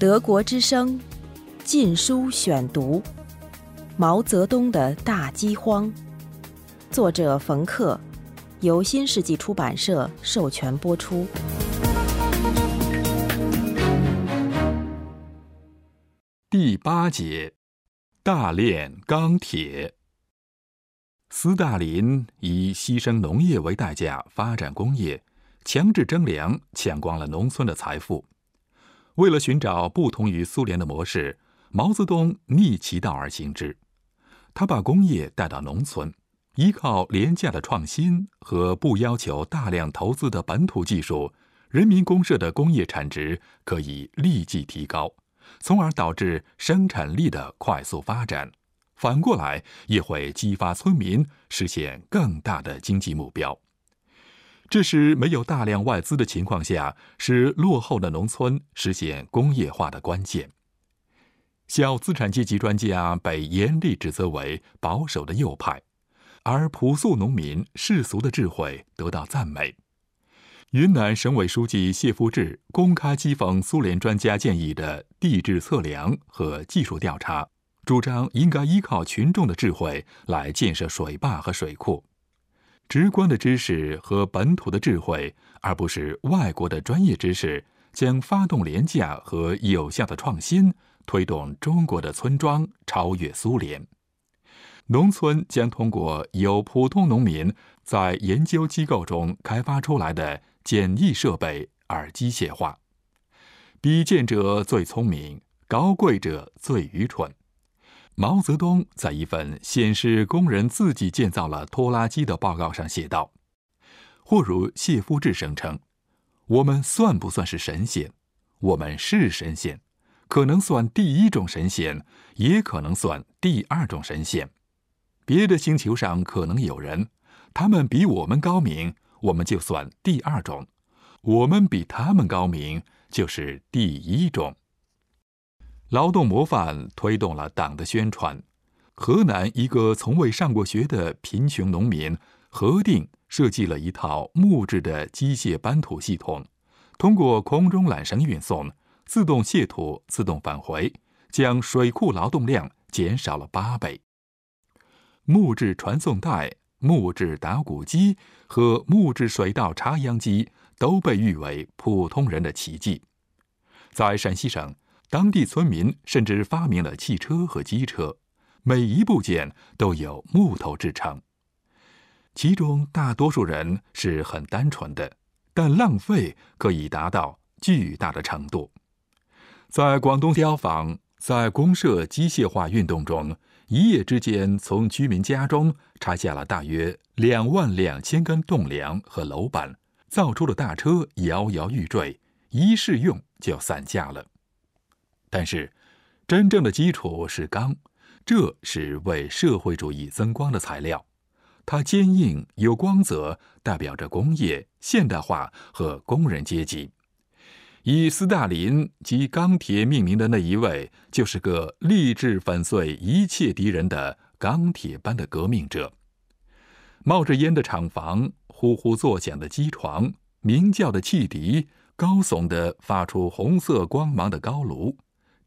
德国之声《禁书选读》：毛泽东的大饥荒，作者冯克，由新世纪出版社授权播出。第八节：大炼钢铁。斯大林以牺牲农业为代价发展工业，强制征粮，抢光了农村的财富。为了寻找不同于苏联的模式，毛泽东逆其道而行之。他把工业带到农村，依靠廉价的创新和不要求大量投资的本土技术，人民公社的工业产值可以立即提高，从而导致生产力的快速发展。反过来，也会激发村民实现更大的经济目标。这是没有大量外资的情况下，使落后的农村实现工业化的关键。小资产阶级专家被严厉指责为保守的右派，而朴素农民世俗的智慧得到赞美。云南省委书记谢富治公开讥讽苏联专家建议的地质测量和技术调查，主张应该依靠群众的智慧来建设水坝和水库。直观的知识和本土的智慧，而不是外国的专业知识，将发动廉价和有效的创新，推动中国的村庄超越苏联。农村将通过由普通农民在研究机构中开发出来的简易设备而机械化。比见者最聪明，高贵者最愚蠢。毛泽东在一份显示工人自己建造了拖拉机的报告上写道：“或如谢夫治声称，我们算不算是神仙？我们是神仙，可能算第一种神仙，也可能算第二种神仙。别的星球上可能有人，他们比我们高明，我们就算第二种；我们比他们高明，就是第一种。”劳动模范推动了党的宣传。河南一个从未上过学的贫穷农民何定设计了一套木质的机械搬土系统，通过空中缆绳运送、自动卸土、自动返回，将水库劳动量减少了八倍。木质传送带、木质打谷机和木质水稻插秧机都被誉为普通人的奇迹。在陕西省。当地村民甚至发明了汽车和机车，每一部件都有木头制成。其中大多数人是很单纯的，但浪费可以达到巨大的程度。在广东碉坊，在公社机械化运动中，一夜之间从居民家中拆下了大约两万两千根栋梁和楼板，造出的大车摇摇欲坠，一试用就散架了。但是，真正的基础是钢，这是为社会主义增光的材料。它坚硬有光泽，代表着工业现代化和工人阶级。以斯大林及钢铁命名的那一位，就是个立志粉碎一切敌人的钢铁般的革命者。冒着烟的厂房，呼呼作响的机床，鸣叫的汽笛，高耸的发出红色光芒的高炉。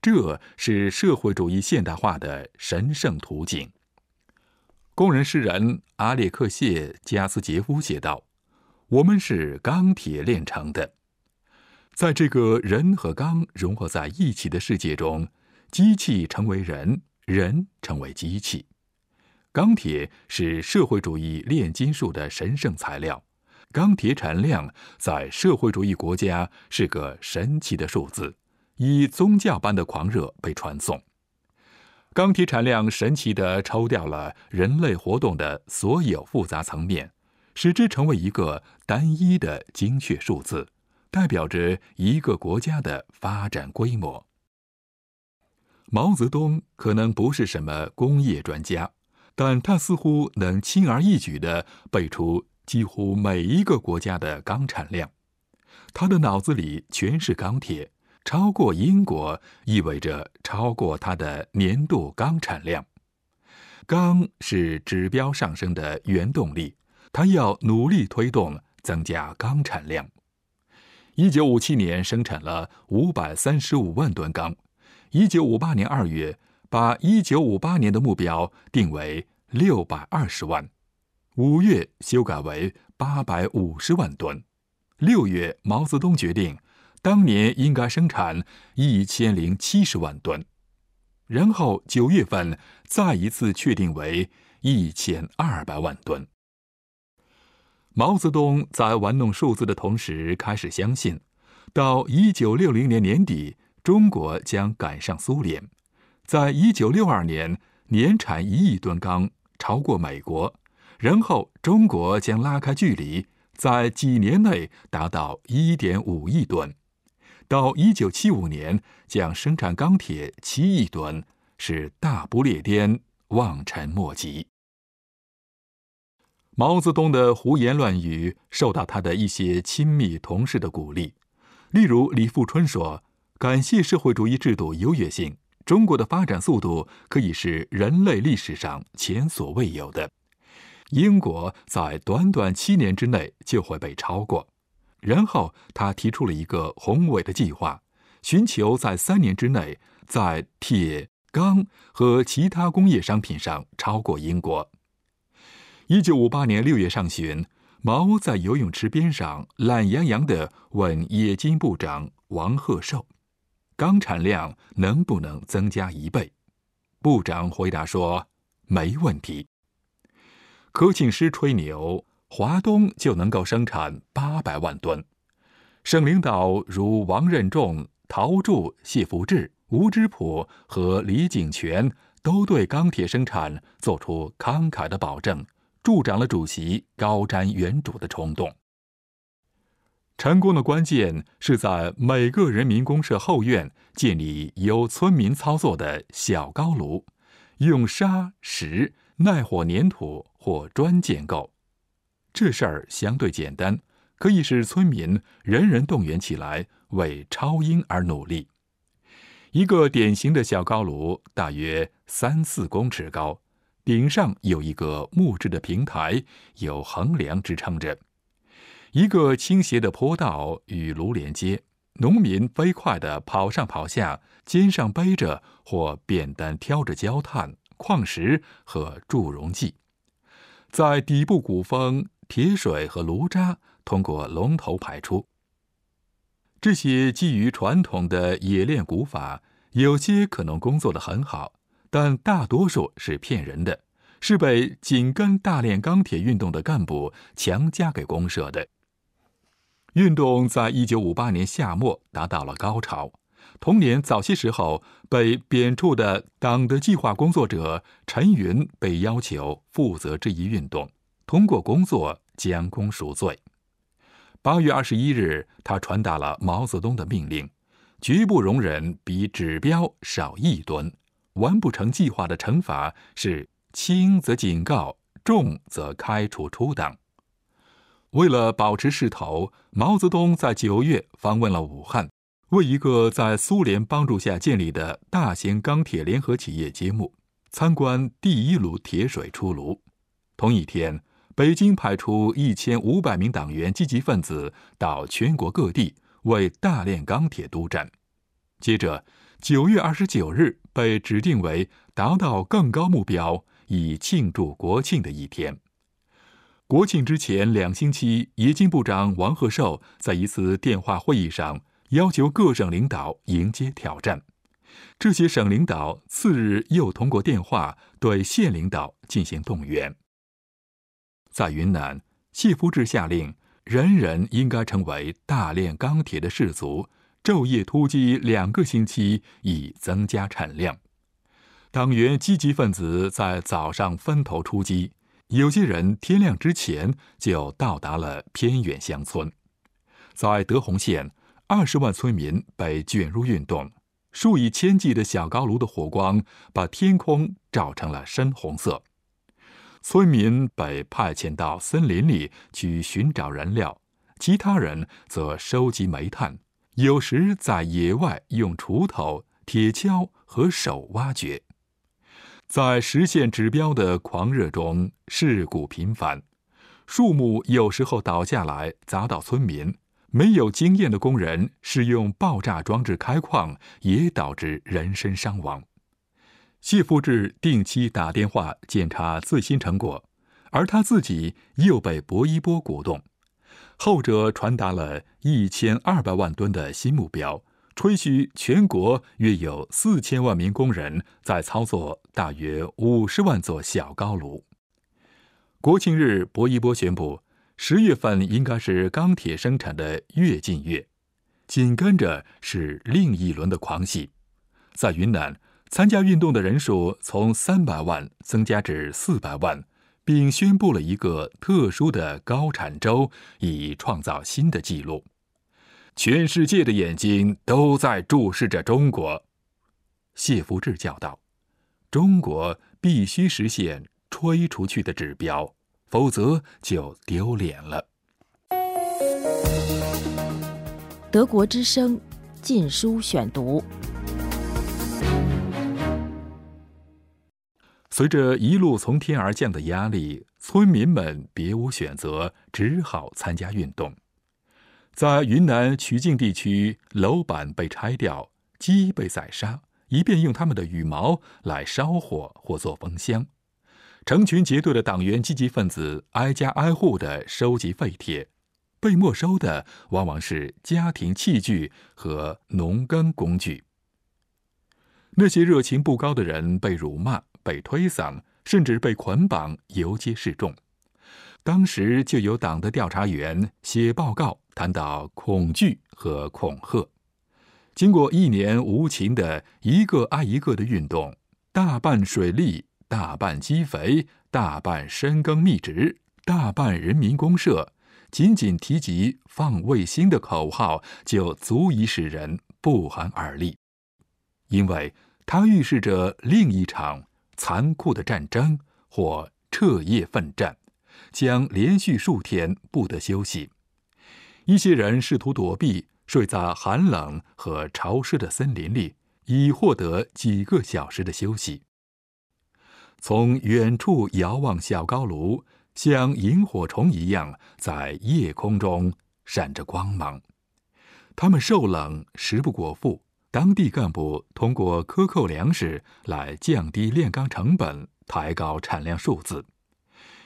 这是社会主义现代化的神圣途径。工人诗人阿列克谢·加斯杰夫写道：“我们是钢铁炼成的。”在这个人和钢融合在一起的世界中，机器成为人，人成为机器。钢铁是社会主义炼金术的神圣材料，钢铁产量在社会主义国家是个神奇的数字。以宗教般的狂热被传颂，钢铁产量神奇地抽掉了人类活动的所有复杂层面，使之成为一个单一的精确数字，代表着一个国家的发展规模。毛泽东可能不是什么工业专家，但他似乎能轻而易举地背出几乎每一个国家的钢产量，他的脑子里全是钢铁。超过英国意味着超过它的年度钢产量。钢是指标上升的原动力，它要努力推动增加钢产量。一九五七年生产了五百三十五万吨钢，一九五八年二月把一九五八年的目标定为六百二十万，五月修改为八百五十万吨，六月毛泽东决定当年应该生产一千零七十万吨，然后九月份再一次确定为一千二百万吨。毛泽东在玩弄数字的同时，开始相信，到一九六零年年底，中国将赶上苏联，在一九六二年年产一亿吨钢，超过美国，然后中国将拉开距离，在几年内达到一点五亿吨，到一九七五年将生产钢铁七亿吨，是大不列颠，望尘莫及。毛泽东的胡言乱语受到他的一些亲密同事的鼓励，例如李富春说：“感谢社会主义制度优越性，中国的发展速度可以是人类历史上前所未有的。英国在短短七年之内就会被超过。”然后他提出了一个宏伟的计划，寻求在三年之内在铁、钢和其他工业商品上超过英国。一九五八年六月上旬，毛在游泳池边上懒洋洋地问冶金部长王鹤寿：“钢产量能不能增加一倍？”部长回答说：“没问题。”科庆师吹牛，华东就能够生产八百万吨。省领导如王任重、陶铸、谢福志、吴芝圃和李井泉都对钢铁生产做出慷慨的保证。助长了主席高瞻远瞩的冲动。成功的关键是在每个人民公社后院建立由村民操作的小高炉，用沙石、耐火粘土或砖建构。这事儿相对简单，可以使村民人人动员起来，为超英而努力。一个典型的小高炉大约三四公尺高。顶上有一个木质的平台，有横梁支撑着。一个倾斜的坡道与炉连接，农民飞快地跑上跑下，肩上背着或扁担挑着焦炭、矿石和助溶剂，在底部鼓风铁水和炉渣通过龙头排出。这些基于传统的冶炼古法，有些可能工作的很好。但大多数是骗人的，是被紧跟大炼钢铁运动的干部强加给公社的。运动在一九五八年夏末达到了高潮。同年早些时候，被贬黜的党的计划工作者陈云被要求负责这一运动，通过工作将功赎罪。八月二十一日，他传达了毛泽东的命令：绝不容忍比指标少一吨。完不成计划的惩罚是轻则警告，重则开除出党。为了保持势头，毛泽东在九月访问了武汉，为一个在苏联帮助下建立的大型钢铁联合企业揭幕，参观第一炉铁水出炉。同一天，北京派出一千五百名党员积极分子到全国各地为大炼钢铁督战。接着。九月二十九日被指定为达到更高目标以庆祝国庆的一天。国庆之前两星期，冶金部长王鹤寿在一次电话会议上要求各省领导迎接挑战。这些省领导次日又通过电话对县领导进行动员。在云南，谢夫治下令，人人应该成为大炼钢铁的士卒。昼夜突击两个星期，以增加产量。党员积极分子在早上分头出击，有些人天亮之前就到达了偏远乡村。在德宏县，二十万村民被卷入运动，数以千计的小高炉的火光把天空照成了深红色。村民被派遣到森林里去寻找燃料，其他人则收集煤炭。有时在野外用锄头、铁锹和手挖掘，在实现指标的狂热中，事故频繁，树木有时候倒下来砸到村民，没有经验的工人使用爆炸装置开矿，也导致人身伤亡。谢富治定期打电话检查最新成果，而他自己又被薄一波鼓动。后者传达了一千二百万吨的新目标，吹嘘全国约有四千万名工人在操作大约五十万座小高炉。国庆日，薄一波宣布，十月份应该是钢铁生产的跃进月，紧跟着是另一轮的狂喜。在云南，参加运动的人数从三百万增加至四百万。并宣布了一个特殊的高产周，以创造新的纪录。全世界的眼睛都在注视着中国，谢福志叫道：“中国必须实现吹出去的指标，否则就丢脸了。”德国之声《禁书选读》。随着一路从天而降的压力，村民们别无选择，只好参加运动。在云南曲靖地区，楼板被拆掉，鸡被宰杀，以便用它们的羽毛来烧火或做风箱。成群结队的党员积极分子挨家挨户地收集废铁，被没收的往往是家庭器具和农耕工具。那些热情不高的人被辱骂。被推搡，甚至被捆绑游街示众。当时就有党的调查员写报告，谈到恐惧和恐吓。经过一年无情的一个挨一个的运动，大半水利，大半积肥，大半深耕密植，大半人民公社，仅仅提及放卫星的口号，就足以使人不寒而栗，因为它预示着另一场。残酷的战争或彻夜奋战，将连续数天不得休息。一些人试图躲避，睡在寒冷和潮湿的森林里，以获得几个小时的休息。从远处遥望，小高炉像萤火虫一样在夜空中闪着光芒。他们受冷，食不果腹。当地干部通过克扣粮食来降低炼钢成本，抬高产量数字。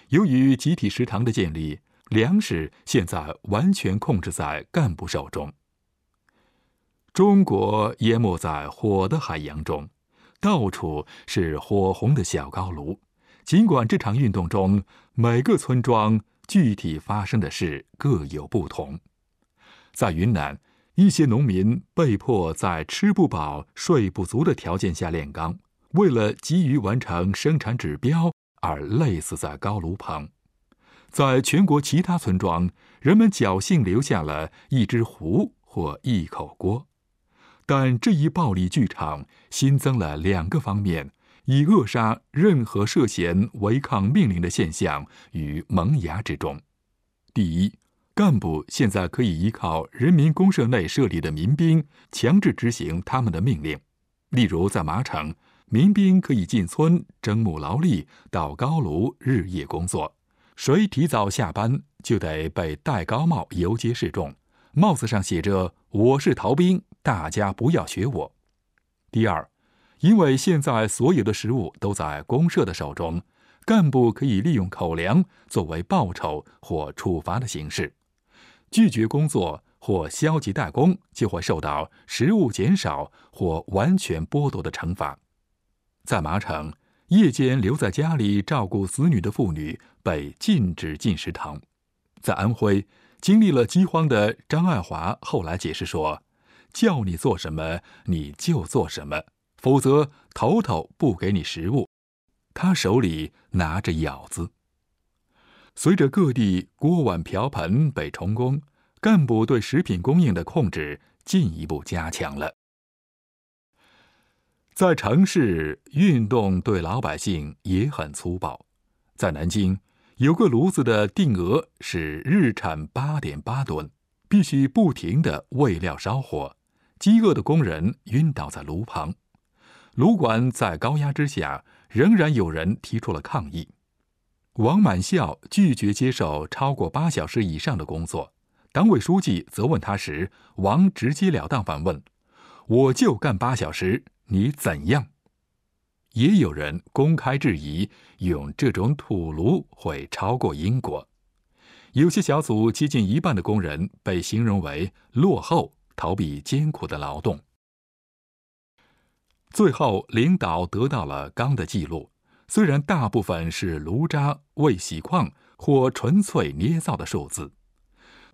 由于集体食堂的建立，粮食现在完全控制在干部手中。中国淹没在火的海洋中，到处是火红的小高炉。尽管这场运动中每个村庄具体发生的事各有不同，在云南。一些农民被迫在吃不饱、睡不足的条件下炼钢，为了急于完成生产指标而累死在高炉旁。在全国其他村庄，人们侥幸留下了一只壶或一口锅，但这一暴力剧场新增了两个方面，以扼杀任何涉嫌违抗命令的现象于萌芽之中。第一。干部现在可以依靠人民公社内设立的民兵强制执行他们的命令，例如在马城，民兵可以进村征募劳力，到高炉日夜工作。谁提早下班，就得被戴高帽游街示众，帽子上写着“我是逃兵，大家不要学我”。第二，因为现在所有的食物都在公社的手中，干部可以利用口粮作为报酬或处罚的形式。拒绝工作或消极怠工，就会受到食物减少或完全剥夺的惩罚。在麻城，夜间留在家里照顾子女的妇女被禁止进食堂。在安徽，经历了饥荒的张爱华后来解释说：“叫你做什么你就做什么，否则头头不给你食物。”他手里拿着舀子。随着各地锅碗瓢盆被充公，干部对食品供应的控制进一步加强了。在城市，运动对老百姓也很粗暴。在南京，有个炉子的定额是日产八点八吨，必须不停的喂料烧火，饥饿的工人晕倒在炉旁。炉管在高压之下，仍然有人提出了抗议。王满孝拒绝接受超过八小时以上的工作，党委书记责问他时，王直截了当反问：“我就干八小时，你怎样？”也有人公开质疑，用这种土炉会超过英国。有些小组接近一半的工人被形容为落后，逃避艰苦的劳动。最后，领导得到了钢的记录，虽然大部分是炉渣、未洗矿或纯粹捏造的数字。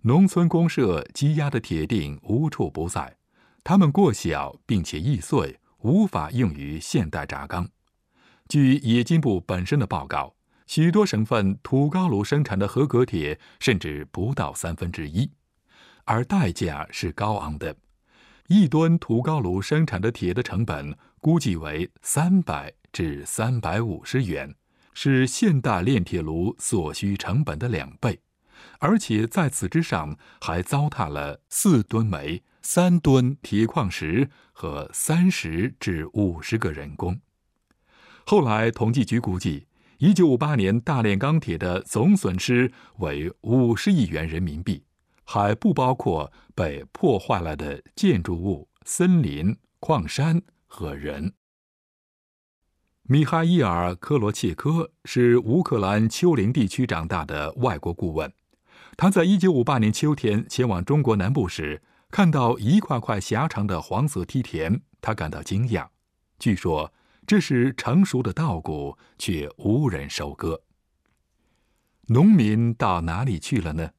农村公社积压的铁锭无处不在，它们过小并且易碎，无法用于现代轧钢。据冶金部本身的报告，许多省份土高炉生产的合格铁甚至不到三分之一，而代价是高昂的。一吨土高炉生产的铁的成本估计为三百至三百五十元，是现代炼铁炉所需成本的两倍，而且在此之上还糟蹋了四吨煤、三吨铁矿石和三十至五十个人工。后来统计局估计，一九五八年大炼钢铁的总损失为五十亿元人民币。还不包括被破坏了的建筑物、森林、矿山和人。米哈伊尔·科罗切科是乌克兰丘陵地区长大的外国顾问。他在一九五八年秋天前往中国南部时，看到一块块狭长的黄色梯田，他感到惊讶。据说这是成熟的稻谷，却无人收割。农民到哪里去了呢？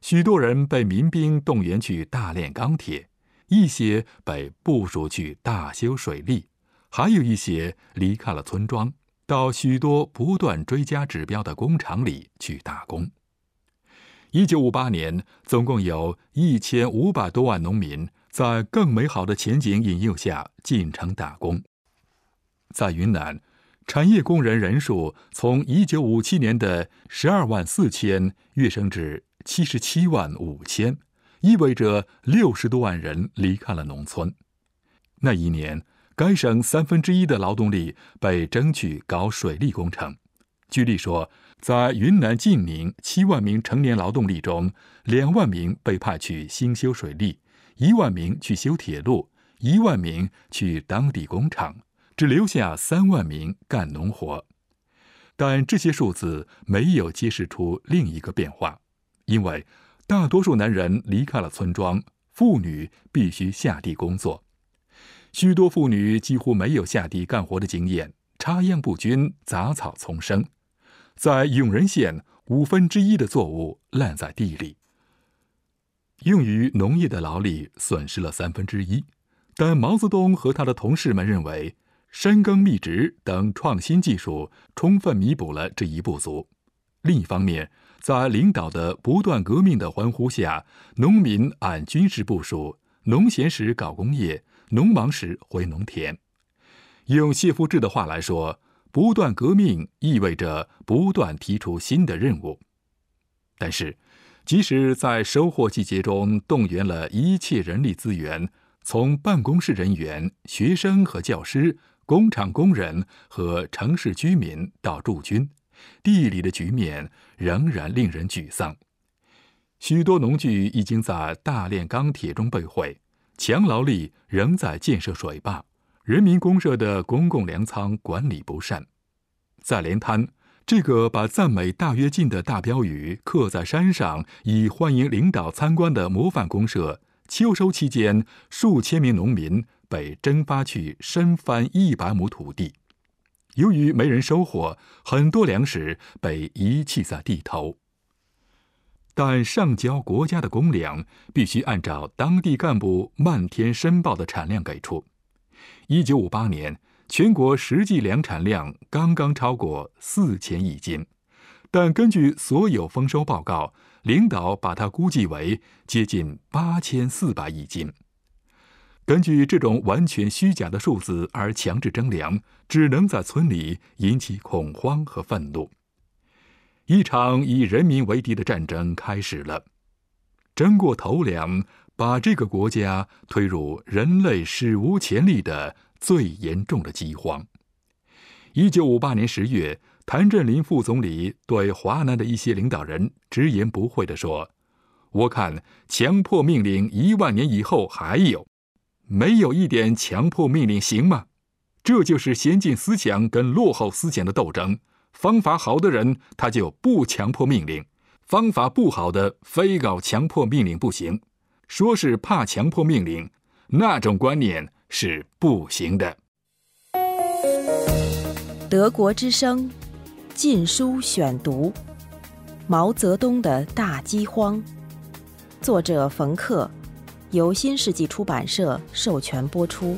许多人被民兵动员去大炼钢铁，一些被部署去大修水利，还有一些离开了村庄，到许多不断追加指标的工厂里去打工。一九五八年，总共有一千五百多万农民在更美好的前景引诱下进城打工。在云南，产业工人人数从一九五七年的十二万四千跃升至。七十七万五千，意味着六十多万人离开了农村。那一年，该省三分之一的劳动力被争取搞水利工程。据例说，在云南晋宁，七万名成年劳动力中，两万名被派去兴修水利，一万名去修铁路，一万名去当地工厂，只留下三万名干农活。但这些数字没有揭示出另一个变化。因为大多数男人离开了村庄，妇女必须下地工作。许多妇女几乎没有下地干活的经验，插秧不均，杂草丛生。在永仁县，五分之一的作物烂在地里。用于农业的劳力损失了三分之一，但毛泽东和他的同事们认为，深耕密植等创新技术充分弥补了这一不足。另一方面，在领导的不断革命的欢呼下，农民按军事部署，农闲时搞工业，农忙时回农田。用谢夫治的话来说，不断革命意味着不断提出新的任务。但是，即使在收获季节中动员了一切人力资源，从办公室人员、学生和教师、工厂工人和城市居民到驻军。地里的局面仍然令人沮丧，许多农具已经在大炼钢铁中被毁，强劳力仍在建设水坝，人民公社的公共粮仓管理不善。在连滩，这个把赞美大跃进的大标语刻在山上，以欢迎领导参观的模范公社，秋收期间，数千名农民被征发去深翻一百亩土地。由于没人收获，很多粮食被遗弃在地头。但上交国家的公粮必须按照当地干部漫天申报的产量给出。一九五八年，全国实际粮产量刚刚超过四千亿斤，但根据所有丰收报告，领导把它估计为接近八千四百亿斤。根据这种完全虚假的数字而强制征粮，只能在村里引起恐慌和愤怒。一场以人民为敌的战争开始了。争过头粮，把这个国家推入人类史无前例的最严重的饥荒。一九五八年十月，谭震林副总理对华南的一些领导人直言不讳地说：“我看强迫命令一万年以后还有，没有一点强迫命令行吗？这就是先进思想跟落后思想的斗争。方法好的人他就不强迫命令，方法不好的非搞强迫命令不行。说是怕强迫命令，那种观念是不行的。德国之声《禁书选读》：毛泽东的大饥荒。作者冯克，由新世纪出版社授权播出。